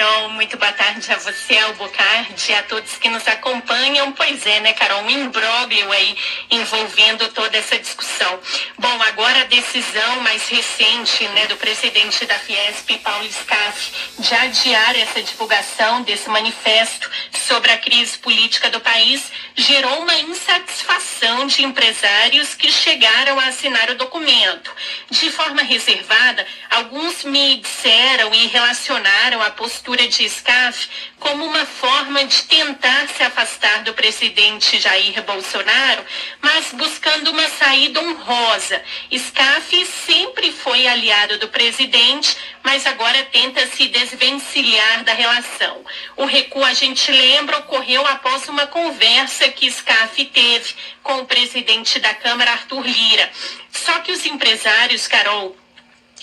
Carol, muito boa tarde a você, Albuquerque, a todos que nos acompanham. Pois é, né, Carol, um imbróglio aí envolvendo toda essa discussão. Bom, agora a decisão mais recente, né, do presidente da Fiesp, Paulo Scaff, de adiar essa divulgação desse manifesto sobre a crise política do país, gerou uma insatisfação de empresários que chegaram a assinar o documento. De forma reservada, alguns me disseram e relacionaram a postura de SCAF como uma forma de tentar se afastar do presidente Jair Bolsonaro, mas buscando uma saída honrosa. SCAF sempre foi aliado do presidente, mas agora tenta se desvencilhar da relação. O recuo, a gente lembra, ocorreu após uma conversa que SCAF teve com o presidente da Câmara, Arthur Lira. Só que os empresários, Carol,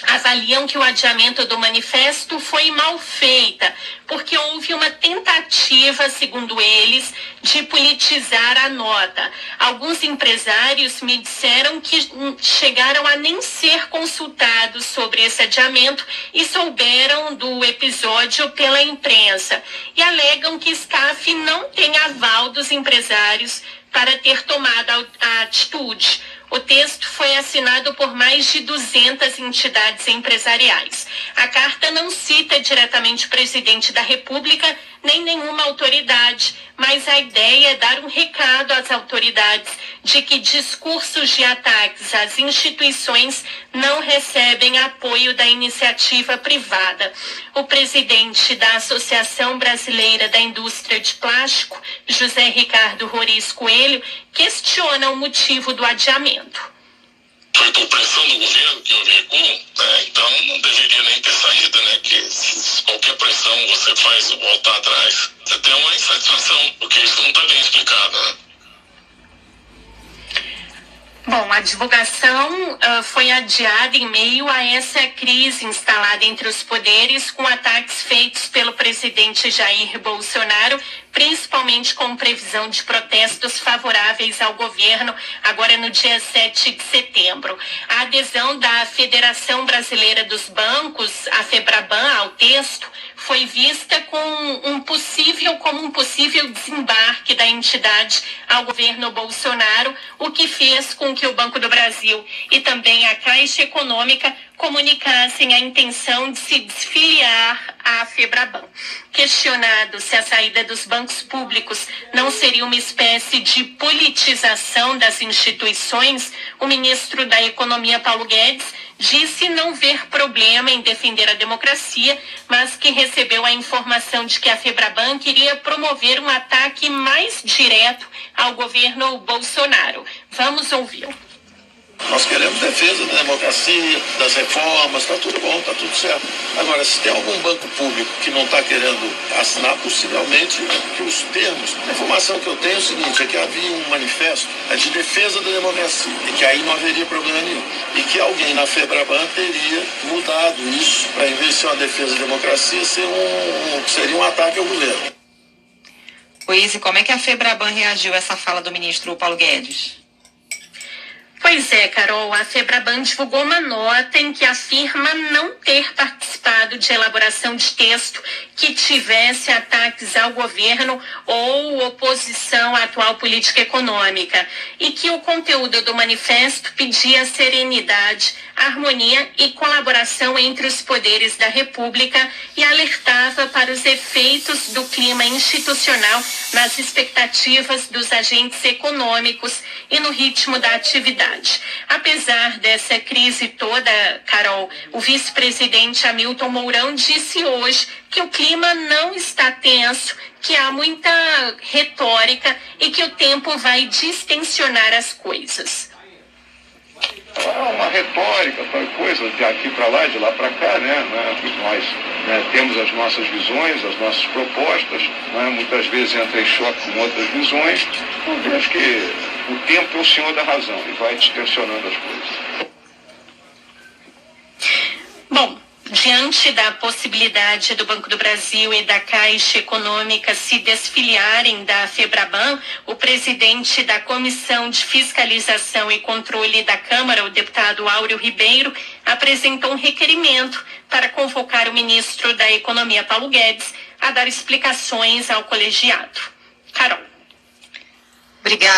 avaliam que o adiamento do manifesto foi mal feita, porque houve uma tentativa, segundo eles, de politizar a nota. Alguns empresários me disseram que chegaram a nem ser consultados sobre esse adiamento e souberam do episódio pela imprensa e alegam que SCAF não tem aval dos empresários para ter tomado a atitude. O texto foi assinado por mais de 200 entidades empresariais. A carta não cita diretamente o presidente da República nem nenhuma autoridade, mas a ideia é dar um recado às autoridades de que discursos de ataques às instituições não recebem apoio da iniciativa privada. O presidente da Associação Brasileira da Indústria de Plástico, José Ricardo Roriz Coelho, questiona o motivo do adiamento foi por pressão do governo que houve recuo, né? então não deveria nem ter saída, né? Que qualquer pressão você faz voltar atrás. Você tem uma insatisfação, porque isso não está bem explicado, Bom, a divulgação uh, foi adiada em meio a essa crise instalada entre os poderes, com ataques feitos pelo presidente Jair Bolsonaro, principalmente com previsão de protestos favoráveis ao governo, agora no dia 7 de setembro. A adesão da Federação Brasileira dos Bancos, a FEBRABAN, ao texto, foi vista com um possível, como um possível desembarque da entidade ao governo Bolsonaro, o que fez com que o Banco do Brasil e também a Caixa Econômica comunicassem a intenção de se desfiliar à Febraban. Questionado se a saída dos bancos públicos não seria uma espécie de politização das instituições, o ministro da Economia, Paulo Guedes, disse não ver problema em defender a democracia, mas que recebeu a informação de que a Febraban queria promover um ataque mais direto ao governo Bolsonaro. Vamos ouvi-lo. Nós queremos defesa da democracia, das reformas, está tudo bom, está tudo certo. Agora, se tem algum banco público que não está querendo assinar, possivelmente que os termos. A informação que eu tenho é o seguinte: é que havia um manifesto de defesa da democracia e que aí não haveria problema nenhum. E que alguém na Febraban teria mudado isso para, em vez de ser uma defesa da democracia, ser um, seria um ataque ao governo. Luiz, e como é que a Febraban reagiu a essa fala do ministro Paulo Guedes? Pois é, Carol, a Febraban divulgou uma nota em que afirma não ter participado de elaboração de texto que tivesse ataques ao governo ou oposição à atual política econômica e que o conteúdo do manifesto pedia serenidade, harmonia e colaboração entre os poderes da República e alertava para os efeitos do clima institucional nas expectativas dos agentes econômicos e no ritmo da atividade. Apesar dessa crise toda, Carol, o vice-presidente Hamilton Mourão disse hoje que o clima não está tenso, que há muita retórica e que o tempo vai distensionar as coisas. É uma retórica, coisa de aqui para lá, de lá para cá, né? Nós né, temos as nossas visões, as nossas propostas, né? muitas vezes entra em choque com outras visões. Vejo que o tempo é o senhor da razão e vai distensionando as coisas. Bom, Diante da possibilidade do Banco do Brasil e da Caixa Econômica se desfiliarem da Febraban, o presidente da Comissão de Fiscalização e Controle da Câmara, o deputado Áureo Ribeiro, apresentou um requerimento para convocar o ministro da Economia, Paulo Guedes, a dar explicações ao colegiado. Carol. Obrigada.